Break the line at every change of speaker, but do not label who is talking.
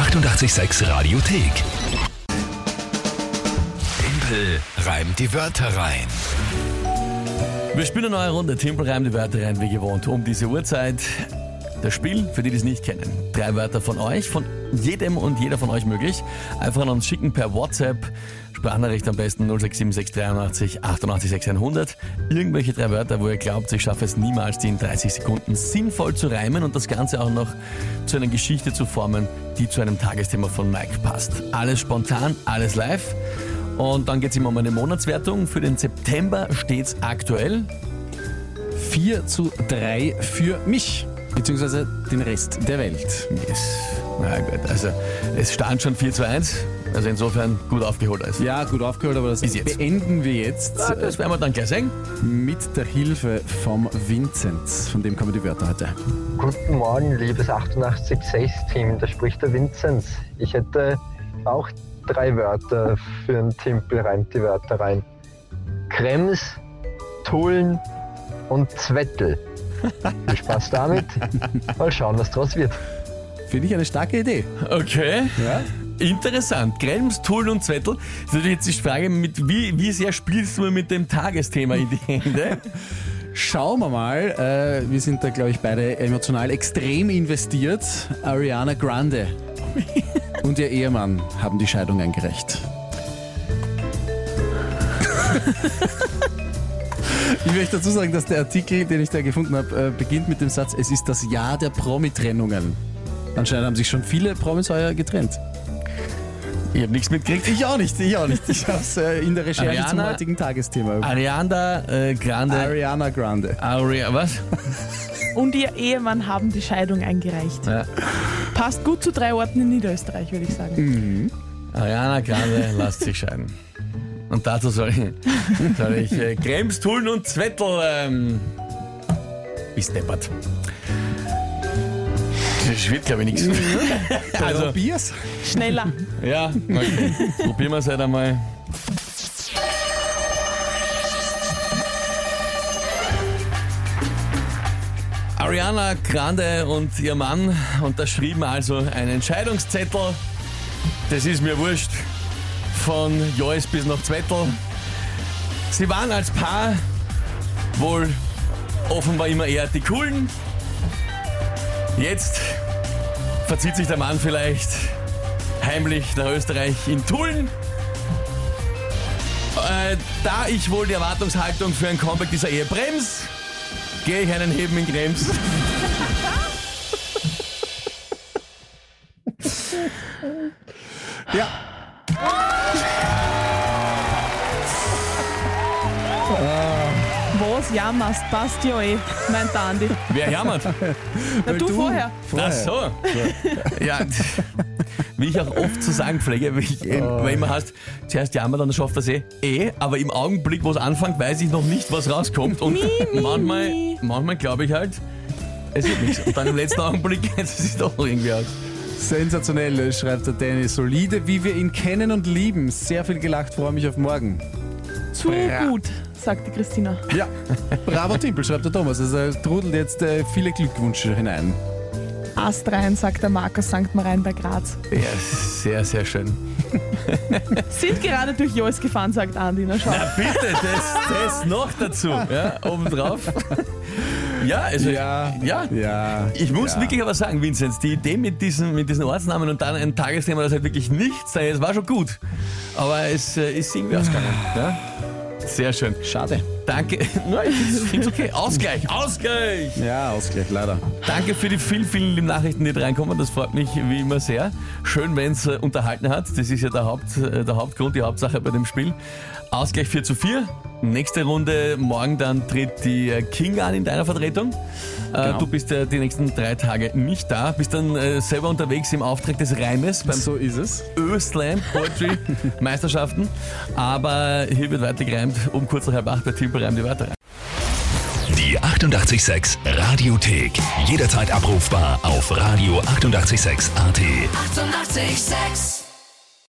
886 Radiothek. Tempel reimt die Wörter rein.
Wir spielen eine neue Runde. Timpel reimt die Wörter rein, wie gewohnt, um diese Uhrzeit. Das Spiel, für die, die es nicht kennen. Drei Wörter von euch, von jedem und jeder von euch möglich. Einfach an uns schicken per WhatsApp. Sprachnachricht am besten 0676 88 600. Irgendwelche drei Wörter, wo ihr glaubt, ich schaffe es niemals, die in 30 Sekunden sinnvoll zu reimen und das Ganze auch noch zu einer Geschichte zu formen, die zu einem Tagesthema von Mike passt. Alles spontan, alles live. Und dann geht es immer um eine Monatswertung. Für den September steht es aktuell
4 zu 3 für mich, beziehungsweise den Rest der Welt.
Yes. Na gut, also es stand schon 4 zu 1. Also insofern gut aufgeholt alles.
Ja, gut aufgeholt, aber das
jetzt.
beenden wir jetzt
Ah, Das werden wir dann gleich sehen.
mit der Hilfe vom Vincent. Von dem kommen die Wörter heute.
Guten Morgen, liebes 886-Team. Da spricht der Vinzenz. Ich hätte auch drei Wörter für einen Timpel, reimt die Wörter rein. Krems, Tullen und Zwettel. Viel Spaß damit. Mal schauen, was draus wird.
Finde ich eine starke Idee.
Okay.
Ja?
Interessant. Krems, Tullen und Zettel. Ist natürlich jetzt die Frage, mit wie, wie sehr spielst du mit dem Tagesthema in die Hände?
Schauen wir mal. Äh, wir sind da, glaube ich, beide emotional extrem investiert. Ariana Grande und ihr Ehemann haben die Scheidung eingereicht. Ich möchte dazu sagen, dass der Artikel, den ich da gefunden habe, äh, beginnt mit dem Satz, es ist das Jahr der Promi-Trennungen. Anscheinend haben sich schon viele Promis heuer getrennt.
Ich habe nichts mitgekriegt.
Ich auch nicht, ich auch nicht. Ich habe es äh, in der Recherche zum
Ariana-
heutigen Tagesthema.
Ariana äh, Grande.
Ariana Grande.
Aria, was?
und ihr Ehemann haben die Scheidung eingereicht.
Ja.
Passt gut zu drei Orten in Niederösterreich, würde ich sagen.
Ariana Grande lässt sich scheiden. Und dazu soll ich, soll ich äh, Krems, Tullen und Zettel ähm, bis deppert. Das wird, glaube ich, nichts. Also,
Probier's.
Schneller.
ja, okay. probieren wir es halt einmal. Ariana Grande und ihr Mann unterschrieben also einen Entscheidungszettel. Das ist mir wurscht. Von Joyce bis nach Zwettel. Sie waren als Paar wohl offenbar immer eher die Coolen. Jetzt verzieht sich der Mann vielleicht heimlich nach Österreich in Tulln. Äh, da ich wohl die Erwartungshaltung für ein Comeback dieser Ehe brems, gehe ich einen Heben in Krems.
Ja.
Was jammerst, passt ja eh, meint der Andi.
Wer jammert?
Na, du, vorher.
Ach so. Ja, wie ich auch oft zu sagen pflege, weil, ich, äh, weil immer heißt, zuerst jammert, dann schafft er eh. Eh, aber im Augenblick, wo es anfängt, weiß ich noch nicht, was rauskommt. Und manchmal, manchmal glaube ich halt, es wird nichts. Und dann im letzten Augenblick geht es sich doch irgendwie aus.
Sensationell, schreibt der Danny. Solide, wie wir ihn kennen und lieben. Sehr viel gelacht, freue mich auf morgen.
Zu gut, sagt die Christina.
Ja. Bravo Timpel, schreibt der Thomas. Also es trudelt jetzt äh, viele Glückwünsche hinein.
Ast rein, sagt der Markus St. Marien bei Graz.
Ja, sehr, sehr schön.
Sind gerade durch Jois gefahren, sagt Andi. Na schau.
Na bitte, das, das noch dazu. Ja, obendrauf. Ja, also, ja.
Ja. Ja.
Ich muss
ja.
wirklich aber sagen, Vinzenz, die Idee mit diesen, mit diesen Ortsnamen und dann ein Tagesthema, das halt wirklich nichts sei, das war schon gut. Aber es äh, ist irgendwie ausgegangen. Ja? Sehr schön.
Schade.
Danke. Nein, ich finde es okay. Ausgleich, Ausgleich.
Ja, Ausgleich, leider.
Danke für die vielen, vielen lieben Nachrichten, die da reinkommen. Das freut mich wie immer sehr. Schön, wenn es äh, unterhalten hat. Das ist ja der, Haupt, äh, der Hauptgrund, die Hauptsache bei dem Spiel. Ausgleich 4 zu 4. Nächste Runde, morgen dann tritt die äh, King an in deiner Vertretung. Äh,
Genau.
Du bist ja die nächsten drei Tage nicht da. Bist dann äh, selber unterwegs im Auftrag des Reimes beim
So ist es.
Ö-Slam Poetry Meisterschaften. Aber hier wird weiter gereimt. Um kurz nach halb acht bei Timpel reimt die Wörter rein.
Die 886 Radiothek. Jederzeit abrufbar auf radio886.at. 886!
886